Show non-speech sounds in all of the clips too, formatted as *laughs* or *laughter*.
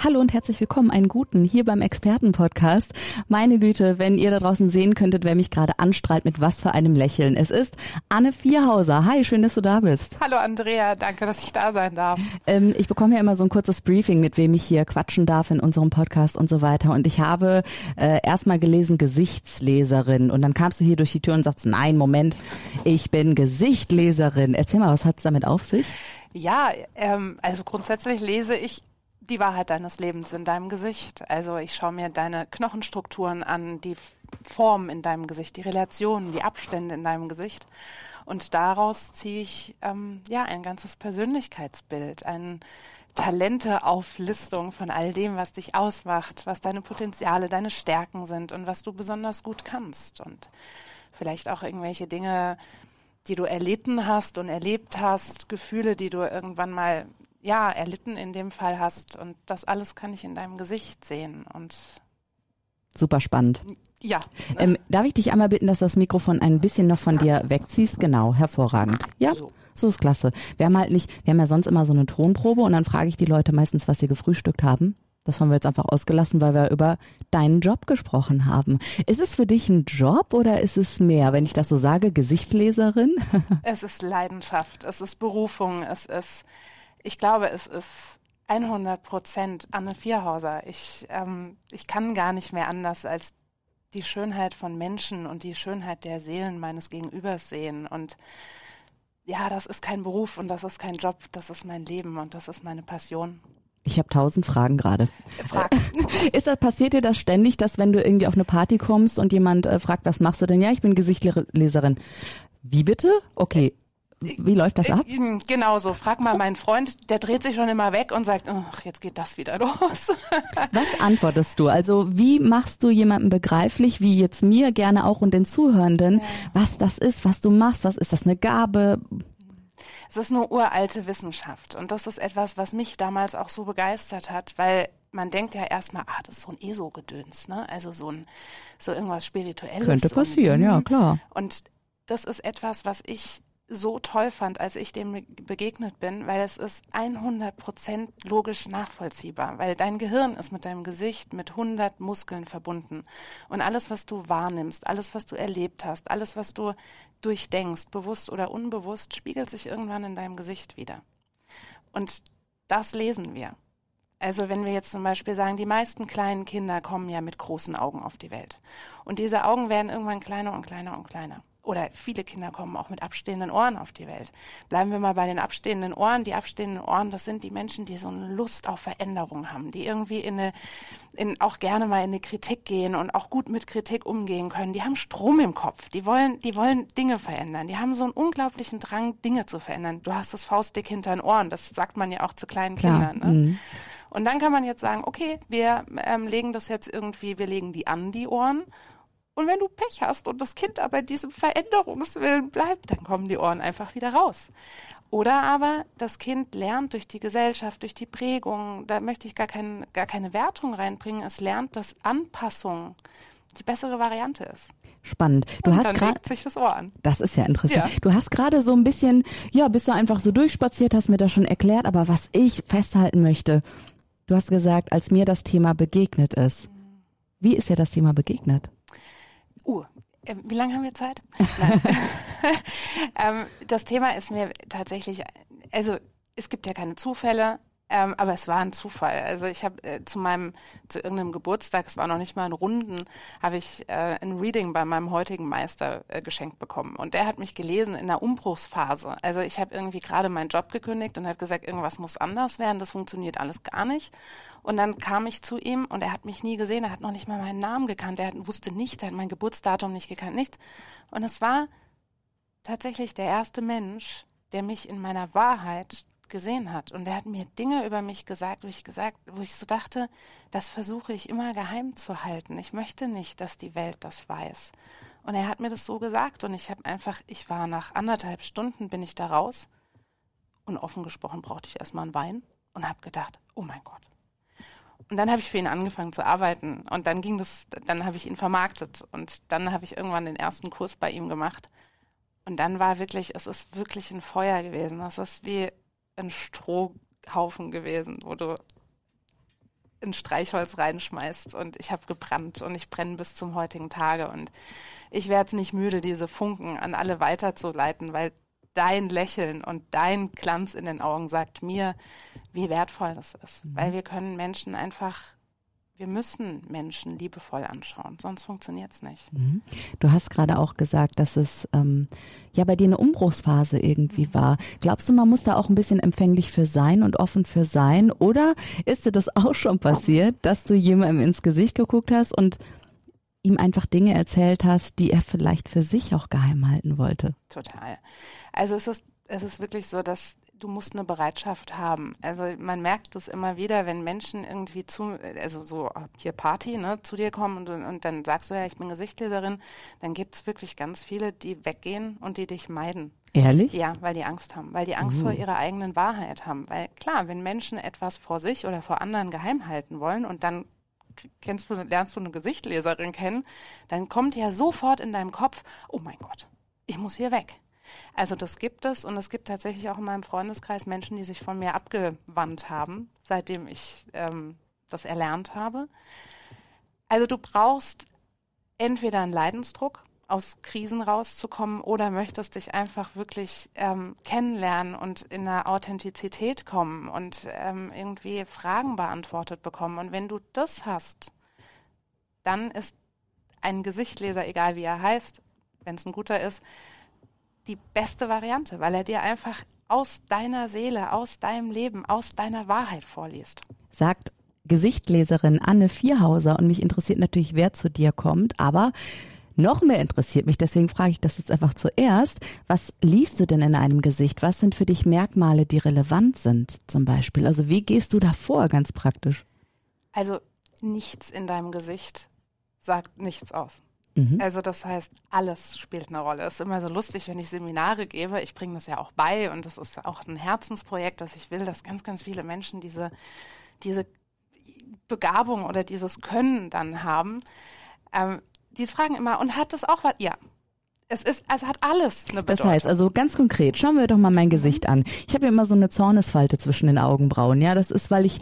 Hallo und herzlich willkommen, einen guten hier beim Expertenpodcast. Meine Güte, wenn ihr da draußen sehen könntet, wer mich gerade anstrahlt, mit was für einem Lächeln. Es ist Anne Vierhauser. Hi, schön, dass du da bist. Hallo Andrea, danke, dass ich da sein darf. Ähm, ich bekomme ja immer so ein kurzes Briefing, mit wem ich hier quatschen darf in unserem Podcast und so weiter. Und ich habe äh, erstmal gelesen Gesichtsleserin und dann kamst du hier durch die Tür und sagst, nein, Moment, ich bin Gesichtleserin. Erzähl mal, was hat es damit auf sich? Ja, ähm, also grundsätzlich lese ich die Wahrheit deines Lebens in deinem Gesicht. Also ich schaue mir deine Knochenstrukturen an, die Formen in deinem Gesicht, die Relationen, die Abstände in deinem Gesicht. Und daraus ziehe ich ähm, ja ein ganzes Persönlichkeitsbild, eine Talenteauflistung von all dem, was dich ausmacht, was deine Potenziale, deine Stärken sind und was du besonders gut kannst. Und vielleicht auch irgendwelche Dinge, die du erlitten hast und erlebt hast, Gefühle, die du irgendwann mal ja, erlitten in dem Fall hast. Und das alles kann ich in deinem Gesicht sehen. Und Super spannend. Ja. Ähm, darf ich dich einmal bitten, dass du das Mikrofon ein bisschen noch von dir wegziehst? Genau, hervorragend. Ja, so. so ist klasse. Wir haben halt nicht, wir haben ja sonst immer so eine Tonprobe und dann frage ich die Leute meistens, was sie gefrühstückt haben. Das haben wir jetzt einfach ausgelassen, weil wir über deinen Job gesprochen haben. Ist es für dich ein Job oder ist es mehr, wenn ich das so sage, Gesichtleserin? *laughs* es ist Leidenschaft, es ist Berufung, es ist ich glaube, es ist 100 Prozent Anne Vierhauser. Ich, ähm, ich kann gar nicht mehr anders als die Schönheit von Menschen und die Schönheit der Seelen meines Gegenübers sehen. Und ja, das ist kein Beruf und das ist kein Job, das ist mein Leben und das ist meine Passion. Ich habe tausend Fragen gerade. Frag. *laughs* Ist das passiert dir das ständig, dass wenn du irgendwie auf eine Party kommst und jemand äh, fragt, was machst du denn? Ja, ich bin Gesichtleserin. Wie bitte? Okay, wie läuft das ab? Genau so. Frag mal meinen Freund, der dreht sich schon immer weg und sagt, ach, jetzt geht das wieder *laughs* los. Was antwortest du? Also wie machst du jemandem begreiflich, wie jetzt mir gerne auch und den Zuhörenden, ja. was das ist, was du machst? Was ist das eine Gabe? Es ist eine uralte Wissenschaft und das ist etwas, was mich damals auch so begeistert hat, weil man denkt ja erstmal, ah, das ist so ein ESO-Gedöns, ne? Also so ein so irgendwas Spirituelles. Könnte passieren, und, ja, klar. Und das ist etwas, was ich so toll fand, als ich dem begegnet bin, weil es ist 100 Prozent logisch nachvollziehbar, weil dein Gehirn ist mit deinem Gesicht mit 100 Muskeln verbunden und alles, was du wahrnimmst, alles, was du erlebt hast, alles, was du durchdenkst, bewusst oder unbewusst, spiegelt sich irgendwann in deinem Gesicht wieder. Und das lesen wir. Also wenn wir jetzt zum Beispiel sagen, die meisten kleinen Kinder kommen ja mit großen Augen auf die Welt. Und diese Augen werden irgendwann kleiner und kleiner und kleiner oder viele Kinder kommen auch mit abstehenden Ohren auf die Welt. Bleiben wir mal bei den abstehenden Ohren. Die abstehenden Ohren, das sind die Menschen, die so eine Lust auf Veränderung haben, die irgendwie in eine, in, auch gerne mal in eine Kritik gehen und auch gut mit Kritik umgehen können. Die haben Strom im Kopf. Die wollen, die wollen Dinge verändern. Die haben so einen unglaublichen Drang, Dinge zu verändern. Du hast das Faustdick hinter den Ohren. Das sagt man ja auch zu kleinen Klar. Kindern. Ne? Mhm. Und dann kann man jetzt sagen, okay, wir ähm, legen das jetzt irgendwie, wir legen die an die Ohren und wenn du Pech hast und das Kind aber diesem Veränderungswillen bleibt, dann kommen die Ohren einfach wieder raus. Oder aber das Kind lernt durch die Gesellschaft, durch die Prägung, da möchte ich gar, kein, gar keine Wertung reinbringen, es lernt, dass Anpassung die bessere Variante ist. Spannend. Du und hast dann legt sich das Ohr an. Das ist ja interessant. Ja. Du hast gerade so ein bisschen, ja, bist du einfach so durchspaziert, hast mir das schon erklärt, aber was ich festhalten möchte, du hast gesagt, als mir das Thema begegnet ist. Wie ist dir das Thema begegnet? Uh, wie lange haben wir Zeit? *laughs* *laughs* ähm, das Thema ist mir tatsächlich, also es gibt ja keine Zufälle, ähm, aber es war ein Zufall. Also ich habe äh, zu meinem, zu irgendeinem Geburtstag, es war noch nicht mal in Runden, habe ich äh, ein Reading bei meinem heutigen Meister äh, geschenkt bekommen. Und der hat mich gelesen in der Umbruchsphase. Also ich habe irgendwie gerade meinen Job gekündigt und habe gesagt, irgendwas muss anders werden, das funktioniert alles gar nicht. Und dann kam ich zu ihm und er hat mich nie gesehen, er hat noch nicht mal meinen Namen gekannt, er wusste nichts, er hat mein Geburtsdatum nicht gekannt, nichts. Und es war tatsächlich der erste Mensch, der mich in meiner Wahrheit gesehen hat. Und er hat mir Dinge über mich gesagt, wo ich gesagt, wo ich so dachte, das versuche ich immer geheim zu halten. Ich möchte nicht, dass die Welt das weiß. Und er hat mir das so gesagt und ich habe einfach, ich war nach anderthalb Stunden, bin ich da raus und offen gesprochen brauchte ich erstmal einen Wein und habe gedacht, oh mein Gott. Und dann habe ich für ihn angefangen zu arbeiten und dann ging das, dann habe ich ihn vermarktet und dann habe ich irgendwann den ersten Kurs bei ihm gemacht. Und dann war wirklich, es ist wirklich ein Feuer gewesen. Es ist wie ein Strohhaufen gewesen, wo du ein Streichholz reinschmeißt und ich habe gebrannt und ich brenne bis zum heutigen Tage und ich werde es nicht müde, diese Funken an alle weiterzuleiten, weil dein Lächeln und dein Glanz in den Augen sagt mir, wie wertvoll das ist, mhm. weil wir können Menschen einfach wir müssen Menschen liebevoll anschauen, sonst funktioniert es nicht. Mhm. Du hast gerade auch gesagt, dass es ähm, ja bei dir eine Umbruchsphase irgendwie mhm. war. Glaubst du, man muss da auch ein bisschen empfänglich für sein und offen für sein? Oder ist dir das *laughs* auch schon passiert, dass du jemandem ins Gesicht geguckt hast und ihm einfach Dinge erzählt hast, die er vielleicht für sich auch geheim halten wollte? Total. Also es ist, es ist wirklich so, dass du musst eine Bereitschaft haben. Also man merkt es immer wieder, wenn Menschen irgendwie zu, also so hier Party, ne, zu dir kommen und, und dann sagst du ja, ich bin Gesichtleserin, dann gibt es wirklich ganz viele, die weggehen und die dich meiden. Ehrlich? Ja, weil die Angst haben, weil die Angst uh. vor ihrer eigenen Wahrheit haben. Weil klar, wenn Menschen etwas vor sich oder vor anderen geheim halten wollen und dann kennst du, lernst du eine Gesichtleserin kennen, dann kommt ja sofort in deinem Kopf, oh mein Gott, ich muss hier weg. Also das gibt es und es gibt tatsächlich auch in meinem Freundeskreis Menschen, die sich von mir abgewandt haben, seitdem ich ähm, das erlernt habe. Also du brauchst entweder einen Leidensdruck, aus Krisen rauszukommen oder möchtest dich einfach wirklich ähm, kennenlernen und in einer Authentizität kommen und ähm, irgendwie Fragen beantwortet bekommen. Und wenn du das hast, dann ist ein Gesichtleser, egal wie er heißt, wenn es ein guter ist, die beste Variante, weil er dir einfach aus deiner Seele, aus deinem Leben, aus deiner Wahrheit vorliest. Sagt Gesichtleserin Anne Vierhauser und mich interessiert natürlich, wer zu dir kommt, aber noch mehr interessiert mich, deswegen frage ich das jetzt einfach zuerst. Was liest du denn in einem Gesicht? Was sind für dich Merkmale, die relevant sind zum Beispiel? Also wie gehst du da vor, ganz praktisch? Also nichts in deinem Gesicht sagt nichts aus. Mhm. Also das heißt, alles spielt eine Rolle. Es ist immer so lustig, wenn ich Seminare gebe. Ich bringe das ja auch bei und das ist auch ein Herzensprojekt, dass ich will, dass ganz, ganz viele Menschen diese, diese Begabung oder dieses Können dann haben. Ähm, die fragen immer, und hat das auch was? Ja, es ist, es hat alles eine Bedeutung. Das heißt, also ganz konkret, schauen wir doch mal mein Gesicht an. Ich habe ja immer so eine Zornesfalte zwischen den Augenbrauen. Ja, das ist, weil ich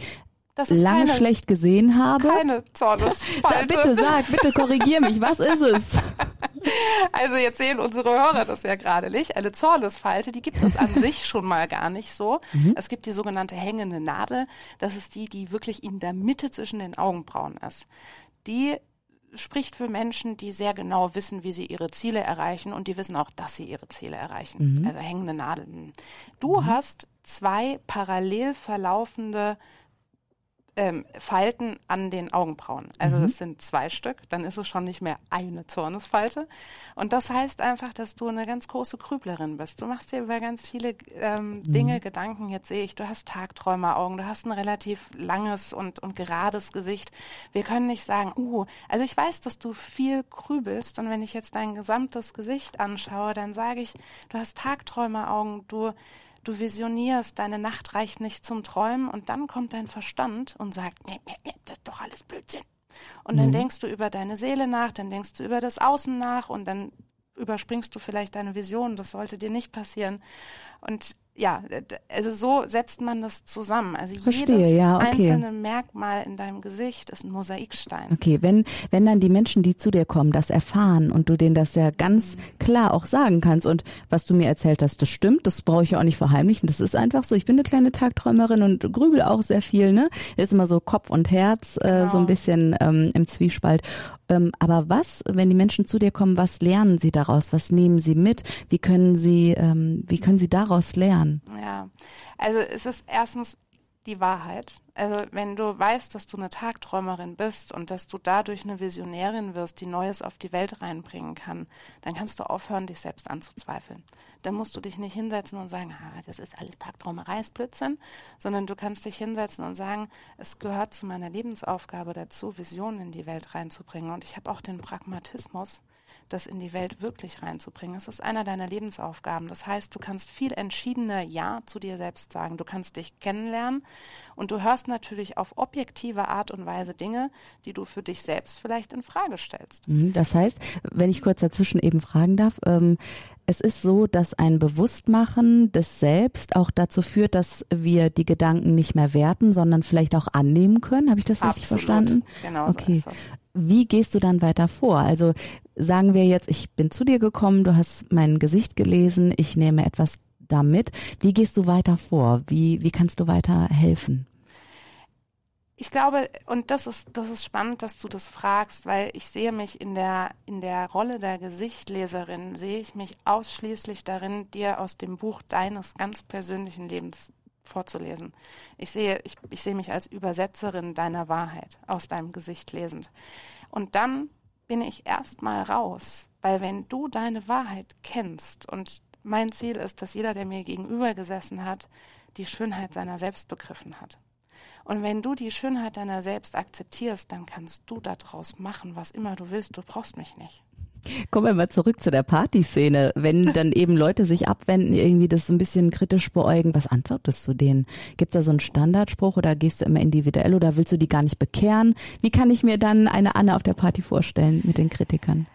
lange keine, schlecht gesehen habe. Keine Zornesfalte. *laughs* bitte sag, bitte korrigier mich, was ist es? *laughs* Also jetzt sehen unsere Hörer das ja gerade nicht. Eine Zornesfalte, die gibt es an *laughs* sich schon mal gar nicht so. Mhm. Es gibt die sogenannte hängende Nadel. Das ist die, die wirklich in der Mitte zwischen den Augenbrauen ist. Die spricht für Menschen, die sehr genau wissen, wie sie ihre Ziele erreichen und die wissen auch, dass sie ihre Ziele erreichen. Mhm. Also hängende Nadeln. Du mhm. hast zwei parallel verlaufende ähm, Falten an den Augenbrauen. Also mhm. das sind zwei Stück, dann ist es schon nicht mehr eine Zornesfalte. Und das heißt einfach, dass du eine ganz große Grüblerin bist. Du machst dir über ganz viele ähm, mhm. Dinge Gedanken. Jetzt sehe ich, du hast Tagträumeraugen, du hast ein relativ langes und, und gerades Gesicht. Wir können nicht sagen, uh, also ich weiß, dass du viel grübelst und wenn ich jetzt dein gesamtes Gesicht anschaue, dann sage ich, du hast Tagträumeraugen, du du visionierst, deine Nacht reicht nicht zum Träumen und dann kommt dein Verstand und sagt, nee, nee, nee, das ist doch alles Blödsinn. Und mhm. dann denkst du über deine Seele nach, dann denkst du über das Außen nach und dann überspringst du vielleicht deine Vision. Das sollte dir nicht passieren. Und ja, also so setzt man das zusammen. Also Verstehe, jedes ja, okay. einzelne Merkmal in deinem Gesicht ist ein Mosaikstein. Okay, wenn, wenn dann die Menschen, die zu dir kommen, das erfahren und du denen das ja ganz mhm. klar auch sagen kannst und was du mir erzählt hast, das stimmt, das brauche ich ja auch nicht verheimlichen, das ist einfach so. Ich bin eine kleine Tagträumerin und grübel auch sehr viel, ne? Ist immer so Kopf und Herz äh, genau. so ein bisschen ähm, im Zwiespalt. Ähm, aber was, wenn die Menschen zu dir kommen, was lernen sie daraus? Was nehmen sie mit? Wie können sie, ähm, wie können sie daraus lernen? Ja, also es ist erstens die Wahrheit. Also wenn du weißt, dass du eine Tagträumerin bist und dass du dadurch eine Visionärin wirst, die Neues auf die Welt reinbringen kann, dann kannst du aufhören, dich selbst anzuzweifeln. Dann musst du dich nicht hinsetzen und sagen, ah, das ist alles Tagträumerei, ist Blödsinn, sondern du kannst dich hinsetzen und sagen, es gehört zu meiner Lebensaufgabe dazu, Visionen in die Welt reinzubringen. Und ich habe auch den Pragmatismus, das in die Welt wirklich reinzubringen. Es ist einer deiner Lebensaufgaben. Das heißt, du kannst viel entschiedener Ja zu dir selbst sagen. Du kannst dich kennenlernen und du hörst natürlich auf objektive Art und Weise Dinge, die du für dich selbst vielleicht in Frage stellst. Mhm, das heißt, wenn ich kurz dazwischen eben fragen darf, ähm, es ist so, dass ein Bewusstmachen des Selbst auch dazu führt, dass wir die Gedanken nicht mehr werten, sondern vielleicht auch annehmen können. Habe ich das richtig Absolut. verstanden? Genau okay. so. Wie gehst du dann weiter vor? Also sagen wir jetzt, ich bin zu dir gekommen, du hast mein Gesicht gelesen, ich nehme etwas damit. Wie gehst du weiter vor? Wie, wie kannst du weiter helfen? Ich glaube, und das ist, das ist spannend, dass du das fragst, weil ich sehe mich in der, in der Rolle der Gesichtleserin, sehe ich mich ausschließlich darin, dir aus dem Buch deines ganz persönlichen Lebens vorzulesen. Ich sehe, ich, ich sehe mich als Übersetzerin deiner Wahrheit aus deinem Gesicht lesend. Und dann bin ich erstmal raus, weil wenn du deine Wahrheit kennst und mein Ziel ist, dass jeder, der mir gegenüber gesessen hat, die Schönheit seiner selbst begriffen hat. Und wenn du die Schönheit deiner selbst akzeptierst, dann kannst du daraus machen, was immer du willst. Du brauchst mich nicht. Kommen wir mal zurück zu der Partyszene. Wenn *laughs* dann eben Leute sich abwenden, irgendwie das ein bisschen kritisch beäugen, was antwortest du denen? Gibt es da so einen Standardspruch oder gehst du immer individuell oder willst du die gar nicht bekehren? Wie kann ich mir dann eine Anne auf der Party vorstellen mit den Kritikern?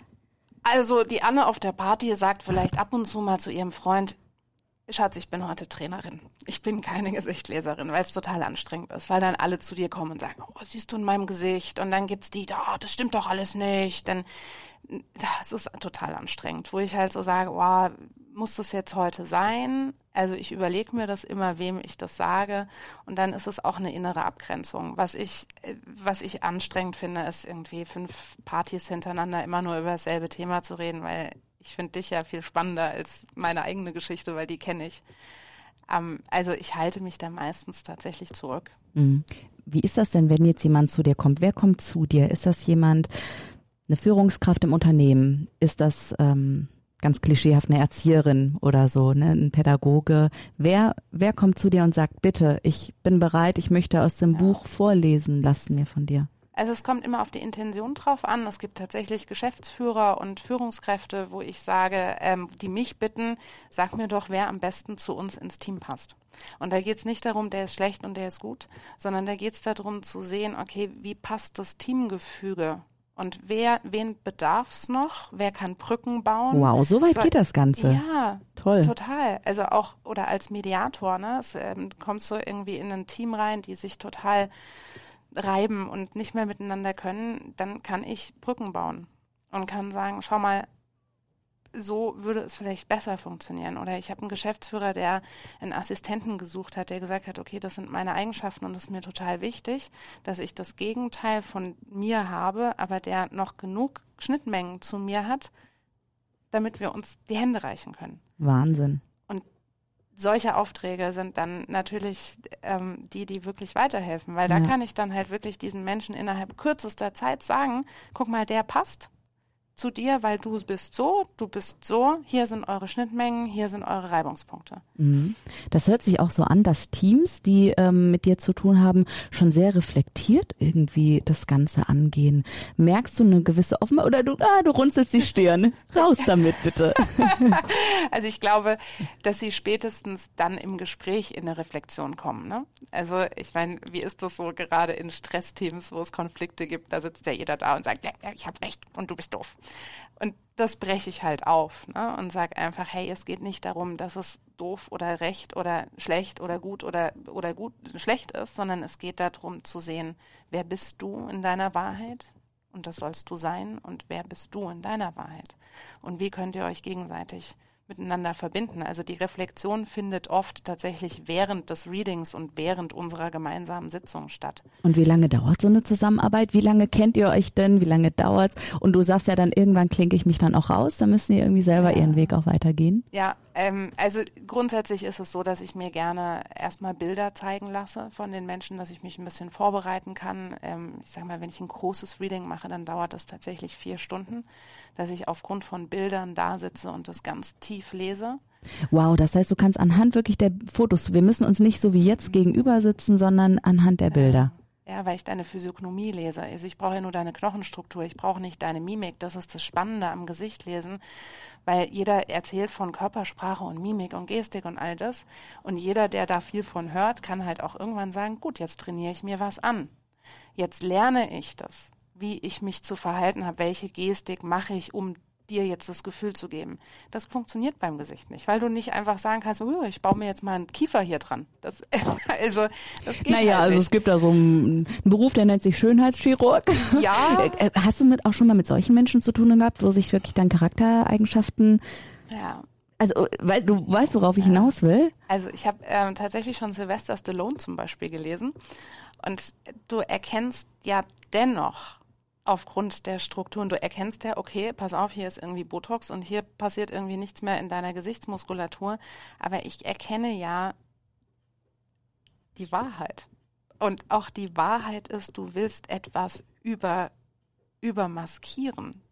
Also die Anne auf der Party sagt vielleicht ab und zu mal zu ihrem Freund, Schatz, ich bin heute Trainerin. Ich bin keine *laughs* Gesichtleserin, weil es total anstrengend ist, weil dann alle zu dir kommen und sagen, oh, siehst du in meinem Gesicht? Und dann gibt's die, oh, das stimmt doch alles nicht. Dann, das ist total anstrengend, wo ich halt so sage, oh, muss das jetzt heute sein? Also ich überlege mir das immer, wem ich das sage. Und dann ist es auch eine innere Abgrenzung. Was ich, was ich anstrengend finde, ist irgendwie fünf Partys hintereinander immer nur über dasselbe Thema zu reden, weil ich finde dich ja viel spannender als meine eigene Geschichte, weil die kenne ich. Ähm, also ich halte mich da meistens tatsächlich zurück. Mhm. Wie ist das denn, wenn jetzt jemand zu dir kommt? Wer kommt zu dir? Ist das jemand, eine Führungskraft im Unternehmen? Ist das ähm, ganz klischeehaft eine Erzieherin oder so, ne, ein Pädagoge? Wer, wer kommt zu dir und sagt, bitte, ich bin bereit, ich möchte aus dem ja. Buch vorlesen lassen mir von dir? Also es kommt immer auf die Intention drauf an. Es gibt tatsächlich Geschäftsführer und Führungskräfte, wo ich sage, ähm, die mich bitten, sag mir doch, wer am besten zu uns ins Team passt. Und da geht es nicht darum, der ist schlecht und der ist gut, sondern da geht es darum zu sehen, okay, wie passt das Teamgefüge und wer, wen bedarf es noch? Wer kann Brücken bauen? Wow, so weit so, geht das Ganze. Ja, toll. Total. Also auch, oder als Mediator, ne? Es, ähm, kommst du irgendwie in ein Team rein, die sich total reiben und nicht mehr miteinander können, dann kann ich Brücken bauen und kann sagen, schau mal, so würde es vielleicht besser funktionieren. Oder ich habe einen Geschäftsführer, der einen Assistenten gesucht hat, der gesagt hat, okay, das sind meine Eigenschaften und es ist mir total wichtig, dass ich das Gegenteil von mir habe, aber der noch genug Schnittmengen zu mir hat, damit wir uns die Hände reichen können. Wahnsinn solche Aufträge sind dann natürlich ähm, die, die wirklich weiterhelfen, weil da ja. kann ich dann halt wirklich diesen Menschen innerhalb kürzester Zeit sagen, guck mal, der passt zu dir, weil du bist so, du bist so, hier sind eure Schnittmengen, hier sind eure Reibungspunkte. Mhm. Das hört sich auch so an, dass Teams, die ähm, mit dir zu tun haben, schon sehr reflektiert irgendwie das Ganze angehen. Merkst du eine gewisse Offenheit oder du, ah, du runzelst die Stirn? Raus damit bitte. *laughs* also ich glaube, dass sie spätestens dann im Gespräch in eine Reflexion kommen. Ne? Also ich meine, wie ist das so gerade in Stressteams, wo es Konflikte gibt? Da sitzt ja jeder da und sagt, ja, ja ich habe recht und du bist doof. Und das breche ich halt auf ne? und sage einfach, hey, es geht nicht darum, dass es doof oder recht oder schlecht oder gut oder, oder gut schlecht ist, sondern es geht darum zu sehen, wer bist du in deiner Wahrheit? Und das sollst du sein. Und wer bist du in deiner Wahrheit? Und wie könnt ihr euch gegenseitig miteinander verbinden. Also die Reflexion findet oft tatsächlich während des Readings und während unserer gemeinsamen Sitzung statt. Und wie lange dauert so eine Zusammenarbeit? Wie lange kennt ihr euch denn? Wie lange dauert's? Und du sagst ja dann, irgendwann klinke ich mich dann auch raus. Da müssen die irgendwie selber ihren Weg auch weitergehen. Ja, ähm, also grundsätzlich ist es so, dass ich mir gerne erstmal Bilder zeigen lasse von den Menschen, dass ich mich ein bisschen vorbereiten kann. Ähm, ich sage mal, wenn ich ein großes Reading mache, dann dauert das tatsächlich vier Stunden, dass ich aufgrund von Bildern da sitze und das ganz tief lese. Wow, das heißt, du kannst anhand wirklich der Fotos, wir müssen uns nicht so wie jetzt gegenüber sitzen, sondern anhand der Bilder. Ja. Weil ich deine Physiognomie lese. Also ich brauche ja nur deine Knochenstruktur, ich brauche nicht deine Mimik. Das ist das Spannende am Gesicht lesen, weil jeder erzählt von Körpersprache und Mimik und Gestik und all das. Und jeder, der da viel von hört, kann halt auch irgendwann sagen, gut, jetzt trainiere ich mir was an. Jetzt lerne ich das, wie ich mich zu verhalten habe, welche Gestik mache ich, um dir jetzt das Gefühl zu geben. Das funktioniert beim Gesicht nicht, weil du nicht einfach sagen kannst, oh, ich baue mir jetzt mal einen Kiefer hier dran. Das, *laughs* also, das geht Naja, halt also es gibt da so einen, einen Beruf, der nennt sich Schönheitschirurg. Ja. *laughs* Äh, Hast du mit, auch schon mal mit solchen Menschen zu tun gehabt, wo sich wirklich dann Charaktereigenschaften, ja. also weil du weißt, worauf ich hinaus will? Also ich habe ähm, tatsächlich schon Sylvester Stallone zum Beispiel gelesen und du erkennst ja dennoch aufgrund der Strukturen, du erkennst ja, okay, pass auf, hier ist irgendwie Botox und hier passiert irgendwie nichts mehr in deiner Gesichtsmuskulatur, aber ich erkenne ja die Wahrheit. Und auch die Wahrheit ist, du willst etwas über, übermaskieren.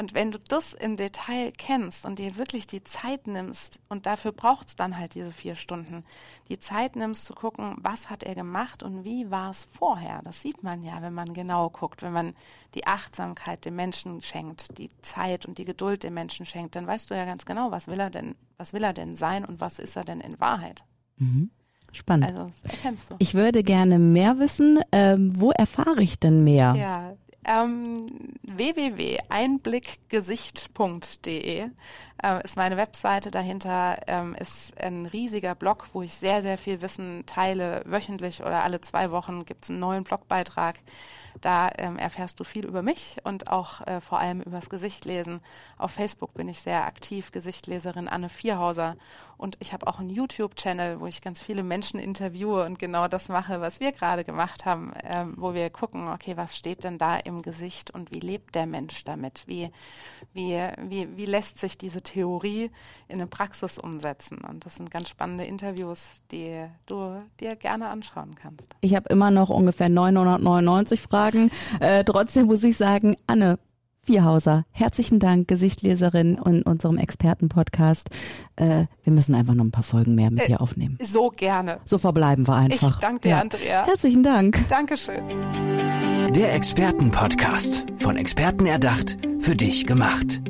Und wenn du das im Detail kennst und dir wirklich die Zeit nimmst, und dafür braucht es dann halt diese vier Stunden, die Zeit nimmst zu gucken, was hat er gemacht und wie war es vorher. Das sieht man ja, wenn man genau guckt, wenn man die Achtsamkeit dem Menschen schenkt, die Zeit und die Geduld dem Menschen schenkt, dann weißt du ja ganz genau, was will er denn, was will er denn sein und was ist er denn in Wahrheit. Spannend. Also das erkennst du. ich würde gerne mehr wissen. Ähm, wo erfahre ich denn mehr? Ja, ähm, www.einblickgesicht.de äh, ist meine Webseite. Dahinter ähm, ist ein riesiger Blog, wo ich sehr, sehr viel Wissen teile. Wöchentlich oder alle zwei Wochen gibt es einen neuen Blogbeitrag. Da ähm, erfährst du viel über mich und auch äh, vor allem übers Gesicht lesen. Auf Facebook bin ich sehr aktiv, Gesichtleserin Anne Vierhauser. Und ich habe auch einen YouTube-Channel, wo ich ganz viele Menschen interviewe und genau das mache, was wir gerade gemacht haben, ähm, wo wir gucken, okay, was steht denn da im Gesicht und wie lebt der Mensch damit? Wie, wie, wie, wie lässt sich diese Theorie in eine Praxis umsetzen? Und das sind ganz spannende Interviews, die du dir gerne anschauen kannst. Ich habe immer noch ungefähr 999 Fragen. Äh, trotzdem muss ich sagen, Anne Vierhauser, herzlichen Dank, Gesichtleserin in unserem Expertenpodcast. Äh, wir müssen einfach noch ein paar Folgen mehr mit Äh, dir aufnehmen. So gerne. So verbleiben wir einfach. Ich danke dir, Andrea. Herzlichen Dank. Dankeschön. Der Expertenpodcast. Von Experten erdacht, für dich gemacht.